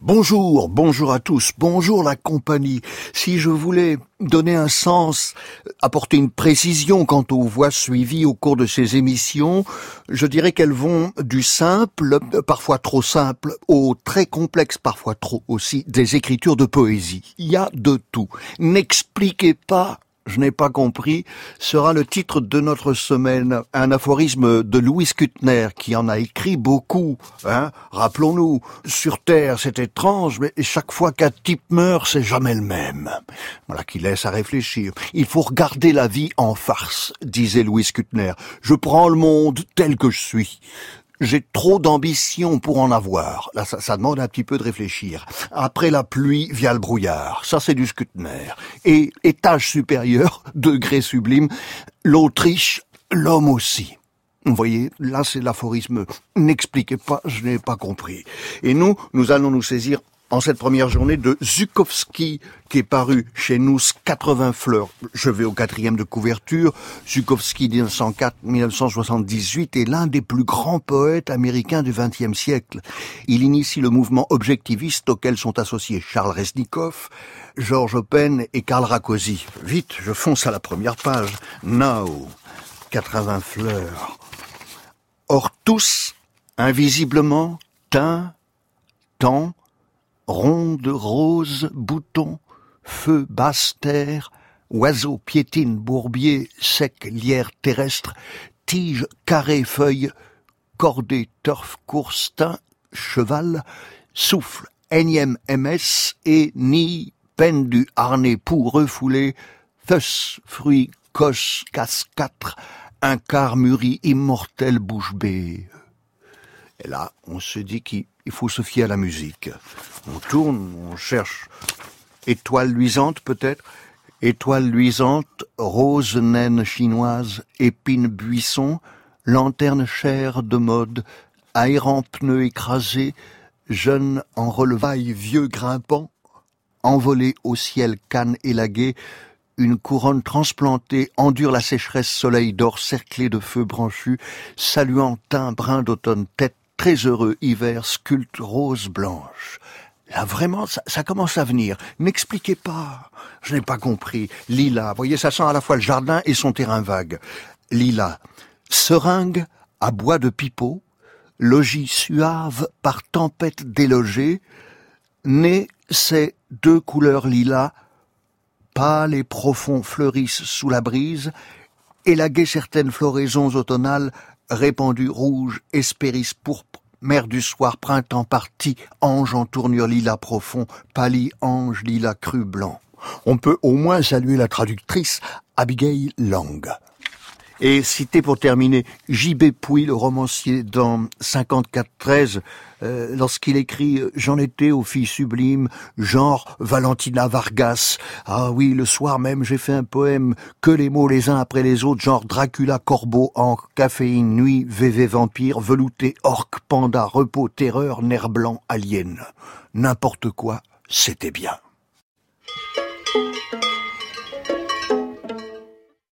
Bonjour, bonjour à tous, bonjour la compagnie. Si je voulais donner un sens, apporter une précision quant aux voix suivies au cours de ces émissions, je dirais qu'elles vont du simple, parfois trop simple, au très complexe, parfois trop aussi, des écritures de poésie. Il y a de tout. N'expliquez pas je n'ai pas compris, sera le titre de notre semaine. Un aphorisme de Louis Kuttner qui en a écrit beaucoup. Hein Rappelons-nous, sur Terre c'est étrange, mais chaque fois qu'un type meurt, c'est jamais le même. Voilà qui laisse à réfléchir. Il faut regarder la vie en farce, disait Louis Kuttner. Je prends le monde tel que je suis. J'ai trop d'ambition pour en avoir. Là, ça, demande un petit peu de réfléchir. Après la pluie via le brouillard. Ça, c'est du Skutner. Et étage supérieur, degré sublime, l'Autriche, l'homme aussi. Vous voyez, là c'est l'aphorisme. N'expliquez pas, je n'ai pas compris. Et nous, nous allons nous saisir en cette première journée de Zukowski, qui est paru chez nous 80 fleurs. Je vais au quatrième de couverture. Zukowski, 1904-1978, est l'un des plus grands poètes américains du XXe siècle. Il initie le mouvement objectiviste auquel sont associés Charles Resnikov, George Open et Karl Rakosi. Vite, je fonce à la première page. Now, 80 fleurs. Or tous, invisiblement, teints, temps, ronde, rose, bouton, feu, basse terre, oiseau, piétine, bourbier, sec, lierre terrestre, tige, carré, feuille, cordée, turf, courstin, cheval, souffle, énième MS et ni peine du harnais pour refouler, thus, fruit, coche, casse quatre, un quart mûri, immortel bouche bée. Et là, on se dit qu'il faut se fier à la musique. On tourne, on cherche étoile luisante peut-être, étoile luisante, rose naine chinoise, épine buisson, lanterne chère de mode, aérant pneu écrasé, jeune en relevaille vieux grimpant, envolé au ciel canne élagué, une couronne transplantée endure la sécheresse soleil d'or cerclé de feux branchus, saluant un brin d'automne tête très heureux hiver sculpte rose blanche. Là, vraiment, ça, commence à venir. N'expliquez pas. Je n'ai pas compris. Lila, voyez, ça sent à la fois le jardin et son terrain vague. Lila, seringue à bois de pipeau, logis suave par tempête délogée, né ces deux couleurs lilas, pâles et profonds fleurissent sous la brise, élaguer certaines floraisons automnales répandu rouge, espéris pourpre, mer du soir, printemps parti, ange en tournure lilas profond, pâli ange lilas cru blanc. On peut au moins saluer la traductrice Abigail Lang. Et citer pour terminer J.B. Pouy, le romancier dans 54-13, euh, lorsqu'il écrit « J'en étais aux filles sublimes, genre Valentina Vargas. Ah oui, le soir même, j'ai fait un poème, que les mots les uns après les autres, genre Dracula, Corbeau, Ancre, Caféine, Nuit, VV, Vampire, Velouté, Orque, Panda, Repos, Terreur, Nerf blanc, Alien. N'importe quoi, c'était bien.